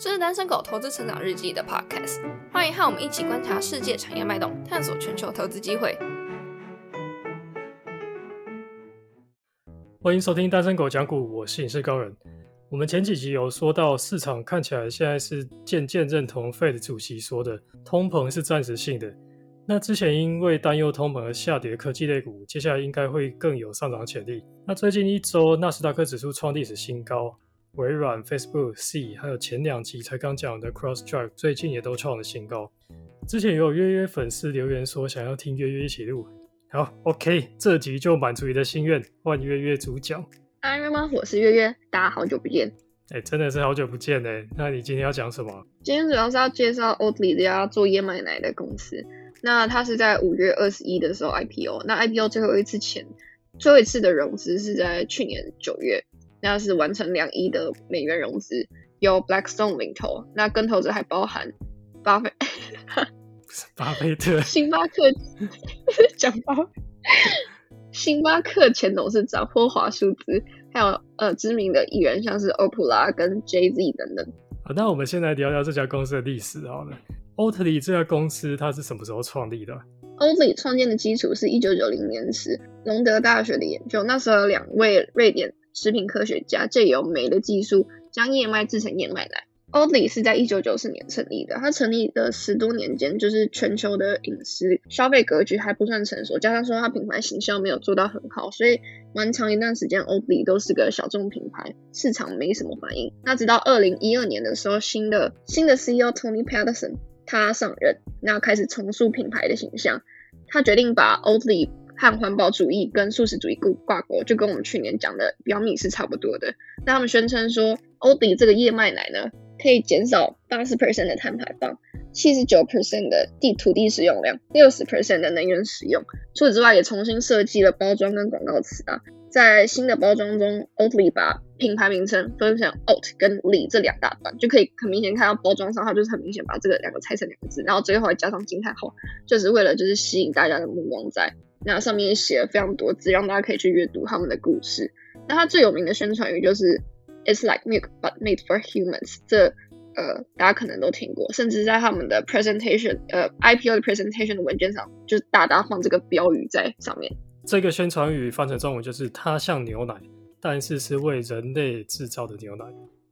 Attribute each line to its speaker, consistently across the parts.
Speaker 1: 这是单身狗投资成长日记的 podcast，欢迎和我们一起观察世界产业脉动，探索全球投资机会。
Speaker 2: 欢迎收听单身狗讲股，我是影视高人。我们前几集有说到，市场看起来现在是渐渐认同 Fed 主席说的，通膨是暂时性的。那之前因为担忧通膨而下跌科技类股，接下来应该会更有上涨潜力。那最近一周，纳斯达克指数创历史新高。微软、Facebook、C，还有前两集才刚讲的 CrossDrive，最近也都创了新高。之前也有约约粉丝留言说想要听约约一起录，好，OK，这集就满足你的心愿，换约约主讲。
Speaker 1: 阿约吗？我是约约，大家好久不见。
Speaker 2: 哎，真的是好久不见呢。那你今天要讲什么？
Speaker 1: 今天主要是要介绍 Oatly 这家做燕麦奶的公司。那它是在五月二十一的时候 IPO，那 IPO 最后一次前，最后一次的融资是在去年九月。那是完成两亿的美元融资，由 Blackstone 领投。那跟投者还包含巴菲，
Speaker 2: 巴菲特、
Speaker 1: 星巴克讲巴，星巴克前董事长霍华舒兹，还有呃知名的艺人，像是欧普拉跟 Jay Z 等等。
Speaker 2: 好，那我们现在聊聊这家公司的历史好了。Oatly 这家公司它是什么时候创立的
Speaker 1: ？Oatly 创建的基础是一九九零年时隆德大学的研究，那时候有两位瑞典。食品科学家借由酶的技术将燕麦制成燕麦奶。Oatly 是在一九九四年成立的，它成立的十多年间，就是全球的饮食消费格局还不算成熟，加上说它品牌形象没有做到很好，所以蛮长一段时间 Oatly 都是个小众品牌，市场没什么反应。那直到二零一二年的时候，新的新的 CEO Tony Patterson 他上任，那开始重塑品牌的形象，他决定把 Oatly 和环保主义跟素食主义挂挂钩，就跟我们去年讲的表米是差不多的。那他们宣称说，欧迪这个燕麦奶呢，可以减少八十 percent 的碳排放，七十九 percent 的地土地使用量，六十 percent 的能源使用。除此之外，也重新设计了包装跟广告词啊。在新的包装中，Oatly 把品牌名称分成 Oat 跟 Ly 这两大段，就可以很明显看到包装上，它就是很明显把这个两个拆成两个字，然后最后还加上惊叹号，就是为了就是吸引大家的目光在。那上面写了非常多字，让大家可以去阅读他们的故事。那它最有名的宣传语就是 "It's like milk but made for humans"，这呃大家可能都听过，甚至在他们的 presentation 呃 IPO 的 presentation 的文件上，就是大大放这个标语在上面。
Speaker 2: 这个宣传语翻成中文就是它像牛奶，但是是为人类制造的牛奶。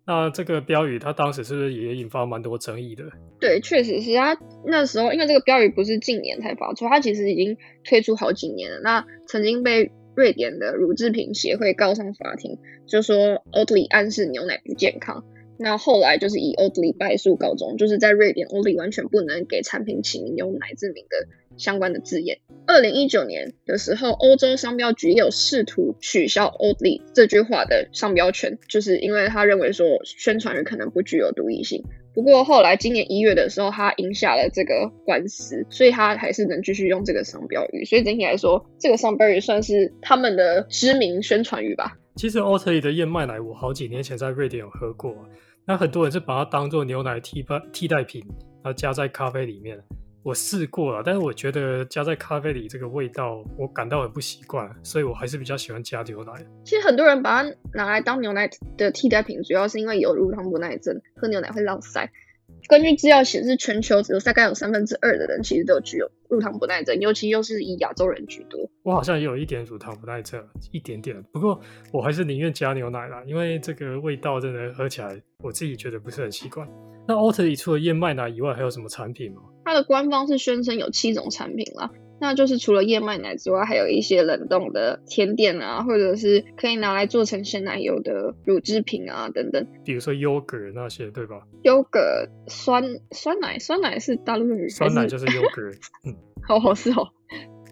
Speaker 2: 那这个标语，它当时是不是也引发蛮多争议的？
Speaker 1: 对，确实是。它那时候，因为这个标语不是近年才发出，它其实已经推出好几年了。那曾经被瑞典的乳制品协会告上法庭，就说 Oatly 暗示牛奶不健康。那后来就是以 Oatly 败诉告终，就是在瑞典，Oatly 完全不能给产品起名用奶制品的相关的字眼。二零一九年的时候，欧洲商标局也有试图取消 Oatly 这句话的商标权，就是因为他认为说宣传语可能不具有独立性。不过后来今年一月的时候，他赢下了这个官司，所以他还是能继续用这个商标语。所以整体来说，这个商标语算是他们的知名宣传语吧。
Speaker 2: 其实 Oatly 的燕麦奶，我好几年前在瑞典有喝过。那很多人是把它当做牛奶替代替代品，然后加在咖啡里面。我试过了，但是我觉得加在咖啡里这个味道，我感到很不习惯，所以我还是比较喜欢加牛奶。
Speaker 1: 其实很多人把它拿来当牛奶的替代品，主要是因为有乳糖不耐症，喝牛奶会浪费。根据资料显示，全球只有大概有三分之二的人其实都具有乳糖不耐症，尤其又是以亚洲人居多。
Speaker 2: 我好像也有一点乳糖不耐症，一点点。不过我还是宁愿加牛奶啦，因为这个味道真的喝起来，我自己觉得不是很习惯。那 Oatly 除了燕麦奶以外，还有什么产品吗？
Speaker 1: 它的官方是宣称有七种产品啦。那就是除了燕麦奶之外，还有一些冷冻的甜点啊，或者是可以拿来做成鲜奶油的乳制品啊，等等。
Speaker 2: 比如说 yogurt 那些，对吧
Speaker 1: ？yogurt 酸酸奶，酸奶是大陆语。
Speaker 2: 酸奶就是 yogurt。嗯，
Speaker 1: 好好吃哦。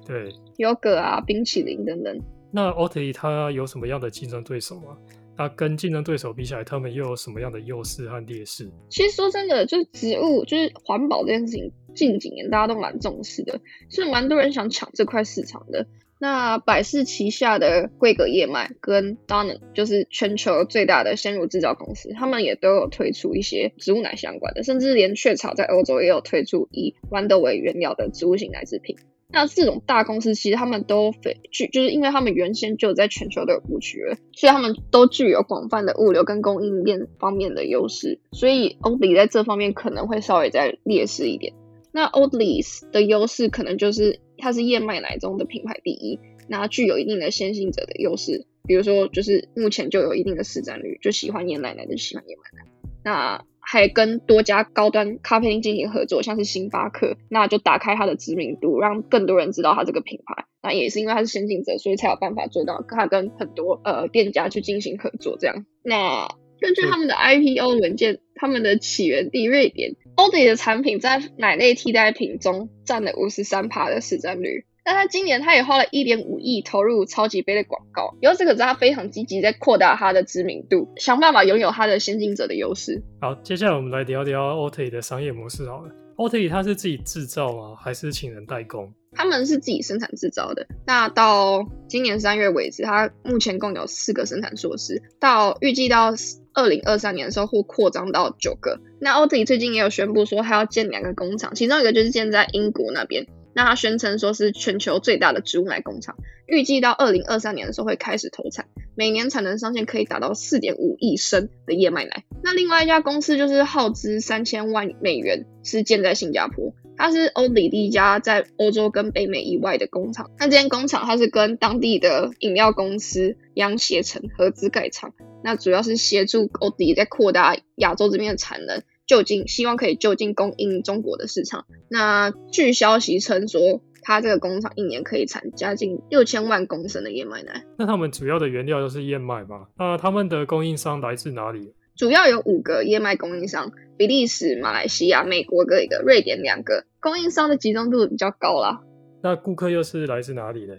Speaker 2: 对
Speaker 1: ，yogurt 啊，冰淇淋等等。
Speaker 2: 那 Oatly 它有什么样的竞争对手吗？那跟竞争对手比起来，他们又有什么样的优势和劣势？
Speaker 1: 其实说真的，就是植物，就是环保这件事情。近几年大家都蛮重视的，是蛮多人想抢这块市场的。那百事旗下的桂格燕麦跟 Danone 就是全球最大的鲜乳制造公司，他们也都有推出一些植物奶相关的，甚至连雀巢在欧洲也有推出以豌豆为原料的植物型奶制品。那这种大公司其实他们都非具，就是因为他们原先就在全球都有布局了，所以他们都具有广泛的物流跟供应链方面的优势，所以 Oatly 在这方面可能会稍微再劣势一点。那 Oatly 的优势可能就是它是燕麦奶中的品牌第一，那具有一定的先行者的优势，比如说就是目前就有一定的市占率，就喜欢燕奶奶的喜欢燕麦奶，那。还跟多家高端咖啡厅进行合作，像是星巴克，那就打开它的知名度，让更多人知道它这个品牌。那也是因为它是先进者，所以才有办法做到它跟很多呃店家去进行合作。这样，那根据他们的 IPO 文件，他们的起源地瑞典 o d y 的产品在奶类替代品中占了五十三趴的市占率。那他今年他也花了一点五亿投入超级杯的广告，由此可知他非常积极在扩大他的知名度，想办法拥有他的先进者的优势。
Speaker 2: 好，接下来我们来聊聊 o t 的商业模式好了。o t 它是自己制造吗？还是请人代工？
Speaker 1: 他们是自己生产制造的。那到今年三月为止，它目前共有四个生产设施，到预计到二零二三年的时候会扩张到九个。那 o t 最近也有宣布说，他要建两个工厂，其中一个就是建在英国那边。那他宣称说是全球最大的植物奶工厂，预计到二零二三年的时候会开始投产，每年产能上限可以达到四点五亿升的燕麦奶。那另外一家公司就是耗资三千万美元，是建在新加坡，它是欧里第一家在欧洲跟北美以外的工厂。那这间工厂它是跟当地的饮料公司央协成合资盖厂，那主要是协助欧迪在扩大亚洲这边的产能。就近希望可以就近供应中国的市场。那据消息称说，它这个工厂一年可以产加近六千万公升的燕麦奶。
Speaker 2: 那他们主要的原料都是燕麦吗？那他们的供应商来自哪里？
Speaker 1: 主要有五个燕麦供应商：比利时、马来西亚、美国各一个，瑞典两个。供应商的集中度比较高啦。
Speaker 2: 那顾客又是来自哪里呢？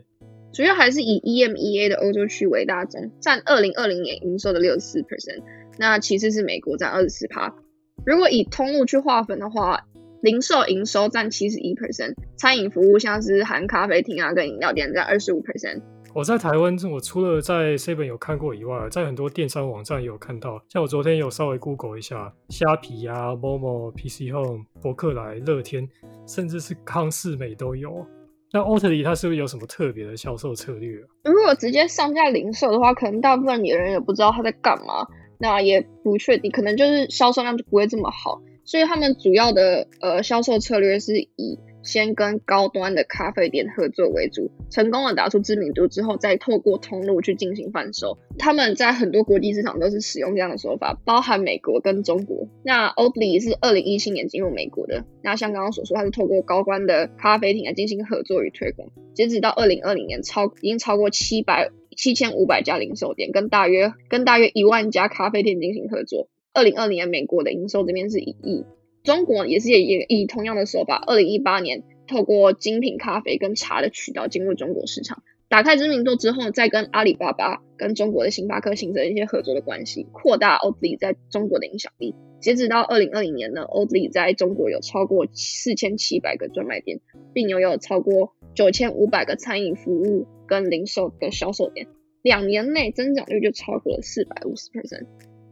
Speaker 1: 主要还是以 EMEA 的欧洲区为大宗，占二零二零年营收的六十四 percent。那其次是美国，占二十四趴。如果以通路去划分的话，零售营收占七十一 percent，餐饮服务像是含咖啡厅啊跟饮料店占二十五 percent。
Speaker 2: 我在台湾，我除了在 Seven 有看过以外，在很多电商网站也有看到。像我昨天有稍微 Google 一下，虾皮啊、Momo、PC Home、博客来、乐天，甚至是康士美都有。那 o t l y 它是不是有什么特别的销售策略？
Speaker 1: 如果直接上架零售的话，可能大部分的人也不知道他在干嘛。那也不确定，可能就是销售量就不会这么好，所以他们主要的呃销售策略是以先跟高端的咖啡店合作为主，成功的打出知名度之后，再透过通路去进行贩售。他们在很多国际市场都是使用这样的手法，包含美国跟中国。那 Oatly 是二零一七年进入美国的，那像刚刚所说，它是透过高端的咖啡厅来进行合作与推广，截止到二零二零年超已经超过七百。七千五百家零售店跟大约跟大约一万家咖啡店进行合作。二零二零年美国的营收这边是一亿，中国也是也也以同样的手法。二零一八年透过精品咖啡跟茶的渠道进入中国市场，打开知名度之后，再跟阿里巴巴跟中国的星巴克形成一些合作的关系，扩大 Oatly 在中国的影响力。截止到二零二零年呢，Oatly 在中国有超过四千七百个专卖店，并拥有超过九千五百个餐饮服务。跟零售的销售点，两年内增长率就超过了四百五十 percent。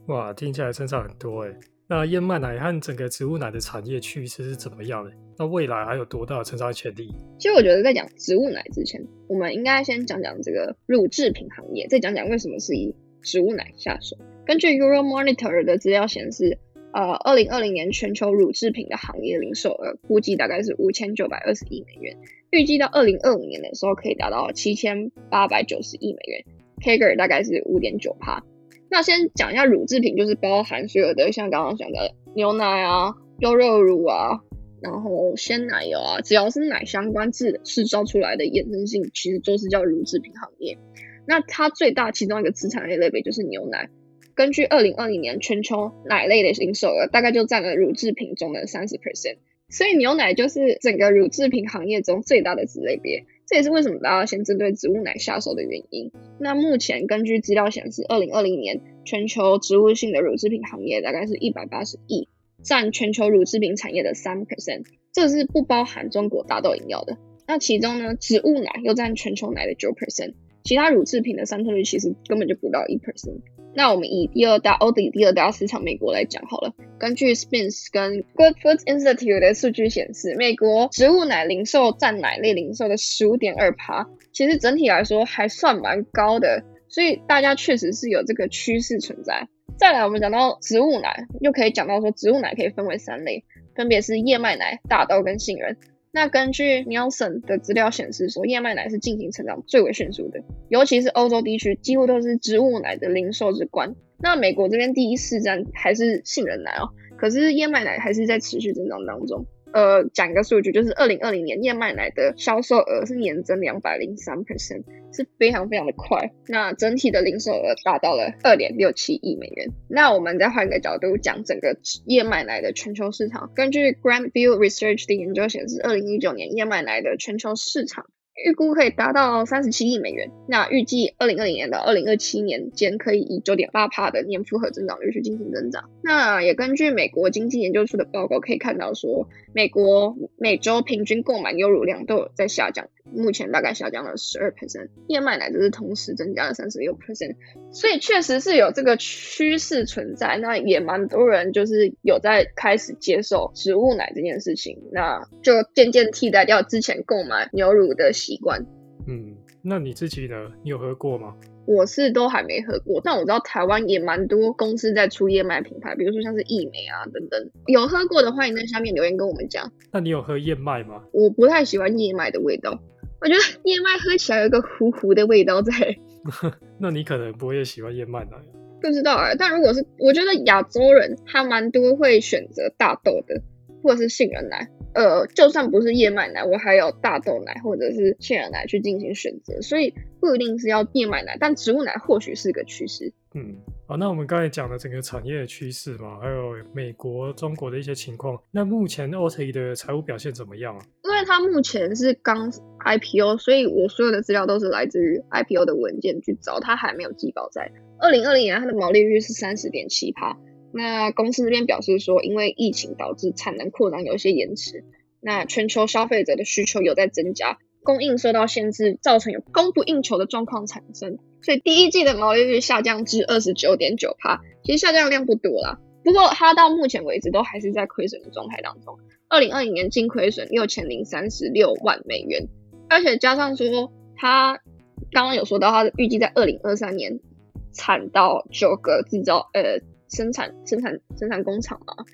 Speaker 2: 哇，听起来增长很多哎。那燕麦奶和整个植物奶的产业趋势是怎么样的？那未来还有多大的成长潜力？
Speaker 1: 其实我觉得在讲植物奶之前，我们应该先讲讲这个乳制品行业，再讲讲为什么是以植物奶下手。根据 Euro Monitor 的资料显示，呃，二零二零年全球乳制品的行业零售额估计大概是五千九百二十亿美元。预计到二零二五年的时候，可以达到七千八百九十亿美元，Kager 大概是五点九帕。那先讲一下乳制品，就是包含所有的像刚刚讲的牛奶啊、优酪乳啊，然后鲜奶油啊，只要是奶相关制制造出来的衍生性，其实都是叫乳制品行业。那它最大其中一个资产类类别就是牛奶。根据二零二零年全球奶类的零售额，大概就占了乳制品中的三十 percent。所以牛奶就是整个乳制品行业中最大的子类别，这也是为什么大家先针对植物奶下手的原因。那目前根据资料显示，二零二零年全球植物性的乳制品行业大概是一百八十亿，占全球乳制品产业的三 percent，这是不包含中国大豆饮料的。那其中呢，植物奶又占全球奶的九 percent，其他乳制品的渗透率其实根本就不到一 percent。那我们以第二大欧的第二大市场美国来讲好了。根据 Spence 跟 Good Food Institute 的数据显示，美国植物奶零售占奶类零售的十五点二趴，其实整体来说还算蛮高的，所以大家确实是有这个趋势存在。再来，我们讲到植物奶，又可以讲到说植物奶可以分为三类，分别是燕麦奶、大豆跟杏仁。那根据 Nielsen 的资料显示，说燕麦奶是进行成长最为迅速的，尤其是欧洲地区，几乎都是植物奶的零售之冠。那美国这边第一市占还是杏仁奶哦，可是燕麦奶还是在持续增长当中。呃，讲一个数据，就是二零二零年燕麦奶的销售额是年增两百零三%，是非常非常的快。那整体的零售额达到了二点六七亿美元。那我们再换个角度讲整个燕麦奶的全球市场，根据 Grand View Research 的研究显示，二零一九年燕麦奶的全球市场。预估可以达到三十七亿美元。那预计二零二零年到二零二七年间，可以以九点八帕的年复合增长率去进行增长。那也根据美国经济研究处的报告可以看到，说美国每周平均购买牛乳量都有在下降。目前大概下降了十二 percent，燕麦奶则是同时增加了三十六 percent，所以确实是有这个趋势存在。那也蛮多人就是有在开始接受植物奶这件事情，那就渐渐替代掉之前购买牛乳的习惯。
Speaker 2: 嗯，那你自己呢？你有喝过吗？
Speaker 1: 我是都还没喝过，但我知道台湾也蛮多公司在出燕麦品牌，比如说像是益美啊等等。有喝过的，欢迎在下面留言跟我们讲。
Speaker 2: 那你有喝燕麦吗？
Speaker 1: 我不太喜欢燕麦的味道。我觉得燕麦喝起来有一个糊糊的味道在，
Speaker 2: 那你可能不会喜欢燕麦奶。
Speaker 1: 不知道哎，但如果是我觉得亚洲人他蛮多会选择大豆的，或者是杏仁奶。呃，就算不是燕麦奶，我还有大豆奶或者是杏仁奶去进行选择，所以不一定是要燕麦奶，但植物奶或许是个趋势。
Speaker 2: 嗯。好，那我们刚才讲的整个产业的趋势嘛，还有美国、中国的一些情况，那目前 Oatly 的财务表现怎么样啊？
Speaker 1: 因为它目前是刚 IPO，所以我所有的资料都是来自于 IPO 的文件去找，它还没有记报在。二零二零年它的毛利率是三十点七帕，那公司这边表示说，因为疫情导致产能扩张有一些延迟，那全球消费者的需求有在增加。供应受到限制，造成有供不应求的状况产生，所以第一季的毛利率下降至二十九点九帕，其实下降量不多啦。不过它到目前为止都还是在亏损的状态当中。二零二零年净亏损六千零三十六万美元，而且加上说它刚刚有说到，它预计在二零二三年产到九个制造呃生产生产生产工厂嘛。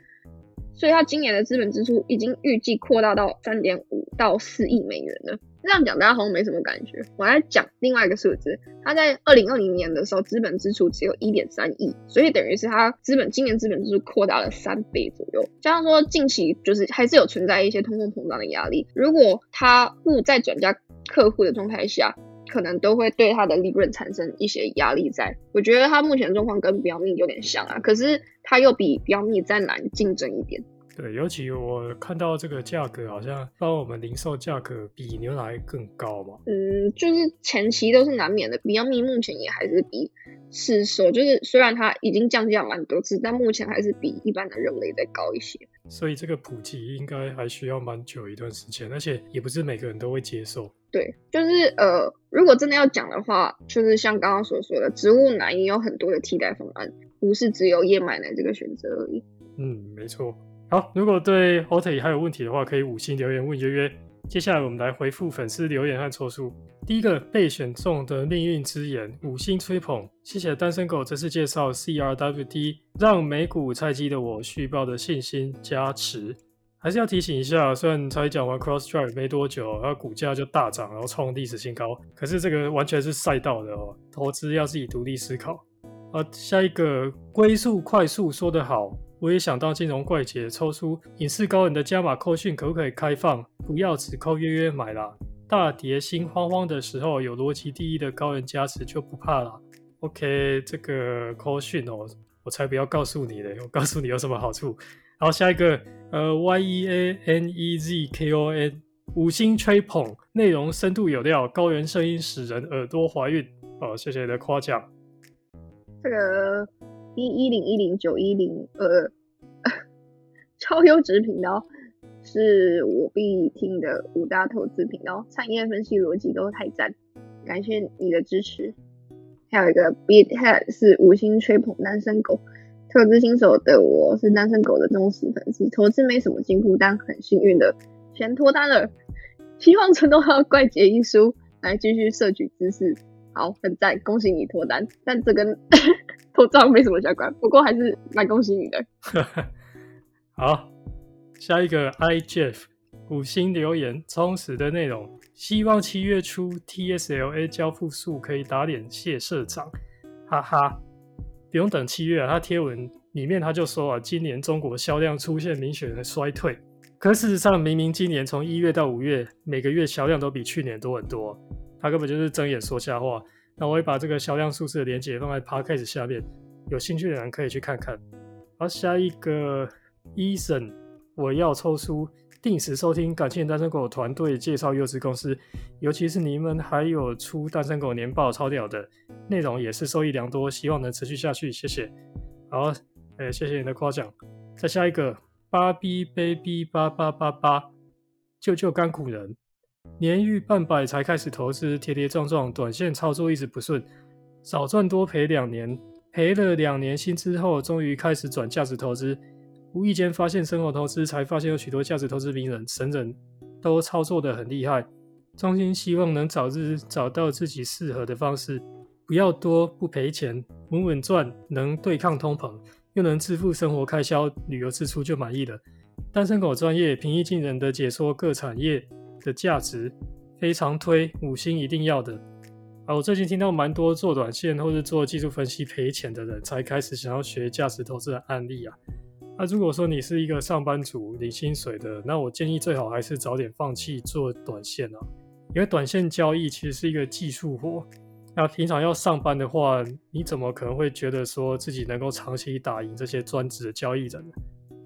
Speaker 1: 所以它今年的资本支出已经预计扩大到三点五到四亿美元了。这样讲大家好像没什么感觉。我来讲另外一个数字，它在二零二零年的时候资本支出只有一点三亿，所以等于是它资本今年资本支出扩大了三倍左右。加上说近期就是还是有存在一些通货膨胀的压力，如果它不再转嫁客户的状态下。可能都会对它的利润产生一些压力，在我觉得它目前状况跟标密有点像啊，可是它又比标密再难竞争一点。
Speaker 2: 对，尤其我看到这个价格好像帮我们零售价格比牛奶更高嘛。
Speaker 1: 嗯，就是前期都是难免的，比较密目前也还是比市售，就是虽然它已经降价蛮多次，但目前还是比一般的肉类再高一些。
Speaker 2: 所以这个普及应该还需要蛮久一段时间，而且也不是每个人都会接受。
Speaker 1: 对，就是呃，如果真的要讲的话，就是像刚刚所说的，植物奶也有很多的替代方案，不是只有燕麦奶这个选择而已。
Speaker 2: 嗯，没错。好，如果对 o t 还有问题的话，可以五星留言问约约。接下来我们来回复粉丝留言和抽数。第一个被选中的命运之眼，五星吹捧，谢谢单身狗这次介绍 CRWD，让美股菜鸡的我续报的信心加持。还是要提醒一下，虽然才讲完 Cross Drive 没多久，然后股价就大涨，然后创历史新高。可是这个完全是赛道的哦，投资要自己独立思考。啊，下一个龟速快速说得好，我也想当金融怪杰，抽出影视高人的加码扣讯，可不可以开放？不要只扣约约买啦。大跌心慌慌的时候，有逻辑第一的高人加持就不怕了。OK，这个扣讯哦，我才不要告诉你嘞，我告诉你有什么好处。好，下一个，呃，Y E A N E Z K O N，五星吹捧，内容深度有料，高原声音使人耳朵怀孕。好，谢谢你的夸奖。
Speaker 1: 这个一一零一零九一零，呃，超优质频道，是我必听的五大投资频道，产业分析逻辑都太赞，感谢你的支持。还有一个 Beathead 是五星吹捧单身狗。投资新手的我是单身狗的忠实粉丝，投资没什么进步，但很幸运的全脱单了。希望承诺到怪杰一书来继续摄取知识。好，很赞，恭喜你脱单。但这跟 脱妆没什么相关，不过还是蛮恭喜你的。
Speaker 2: 好，下一个 I Jeff 五星留言，充实的内容，希望七月初 TSLA 交付数可以打脸谢社长，哈哈。不用等七月啊，他贴文里面他就说啊，今年中国销量出现明显的衰退。可事实上，明明今年从一月到五月，每个月销量都比去年多很多。他根本就是睁眼说瞎话。那我会把这个销量数字的连接放在 podcast 下面，有兴趣的人可以去看看。好，下一个 Eason，我要抽出。定时收听，感谢单身狗团队介绍优质公司，尤其是你们还有出单身狗年报，超屌的内容也是受益良多，希望能持续下去，谢谢。好，哎，谢谢你的夸奖。再下一个，八 B baby 八八八八，救救干苦人，年逾半百才开始投资，跌跌撞撞，短线操作一直不顺，少赚多赔两年，赔了两年薪之后，终于开始转价值投资。无意间发现生活投资，才发现有许多价值投资名人、神人都操作的很厉害。衷心希望能早日找到自己适合的方式，不要多不赔钱，稳稳赚，能对抗通膨，又能支付生活开销、旅游支出就满意了。单身狗专业平易近人的解说各产业的价值，非常推五星一定要的。啊，我最近听到蛮多做短线或是做技术分析赔钱的人，才开始想要学价值投资的案例啊。那如果说你是一个上班族领薪水的，那我建议最好还是早点放弃做短线啊，因为短线交易其实是一个技术活。那平常要上班的话，你怎么可能会觉得说自己能够长期打赢这些专职的交易人呢？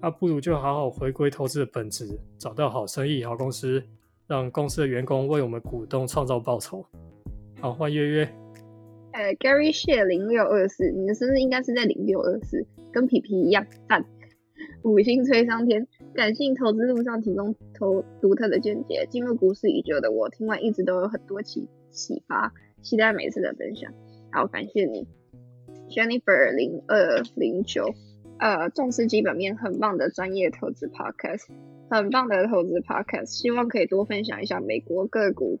Speaker 2: 那不如就好好回归投资的本质，找到好生意、好公司，让公司的员工为我们股东创造报酬。好，欢迎约约。
Speaker 1: 呃，Gary Share 零六二四，你的生日应该是在零六二四，跟皮皮一样赞。五星吹上天，感性投资路上提供投独特的见解。进入股市已久的我，听完一直都有很多启启发，期待每次的分享。好，感谢你，Jennifer 零二零九，呃，重视基本面，很棒的专业投资 podcast，很棒的投资 podcast，希望可以多分享一下美国个股。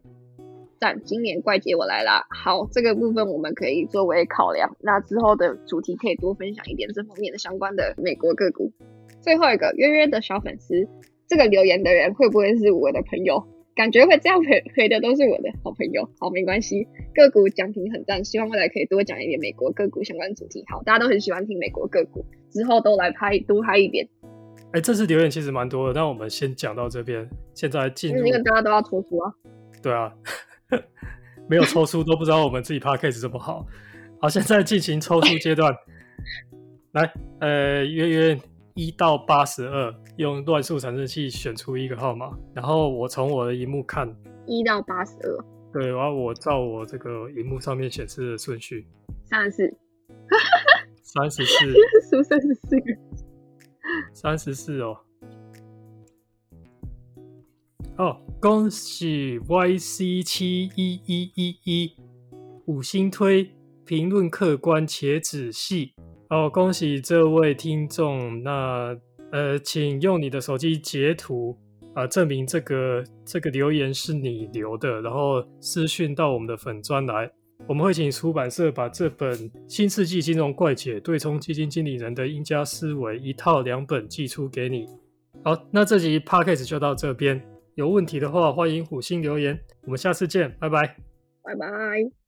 Speaker 1: 但今年怪杰我来啦，好，这个部分我们可以作为考量。那之后的主题可以多分享一点这方面的相关的美国个股。最后一个约约的小粉丝，这个留言的人会不会是我的朋友？感觉会这样回回的都是我的好朋友。好，没关系，个股讲评很赞，希望未来可以多讲一点美国个股相关主题。好，大家都很喜欢听美国个股，之后都来拍多拍一点。
Speaker 2: 哎，这次留言其实蛮多的，那我们先讲到这边。现在进入，因
Speaker 1: 为大家都要抽出啊。
Speaker 2: 对啊，没有抽出都不知道我们自己 p a c k a g e 这么好。好，现在进行抽出阶段。来，呃，约约。一到八十二，用乱数产生器选出一个号码，然后我从我的荧幕看
Speaker 1: 一到八十二，
Speaker 2: 对，然后我照我这个荧幕上面显示的顺序，
Speaker 1: 三十四，
Speaker 2: 三十四，
Speaker 1: 数三十四个，
Speaker 2: 三十四哦，哦，恭喜 YC 七一一一一五星推，评论客观且仔细。哦，恭喜这位听众！那呃，请用你的手机截图啊，证明这个这个留言是你留的，然后私讯到我们的粉专来，我们会请出版社把这本《新世纪金融怪解：对冲基金经理人的赢家思维》一套两本寄出给你。好，那这集 podcast 就到这边，有问题的话欢迎五星留言，我们下次见，拜拜，
Speaker 1: 拜拜。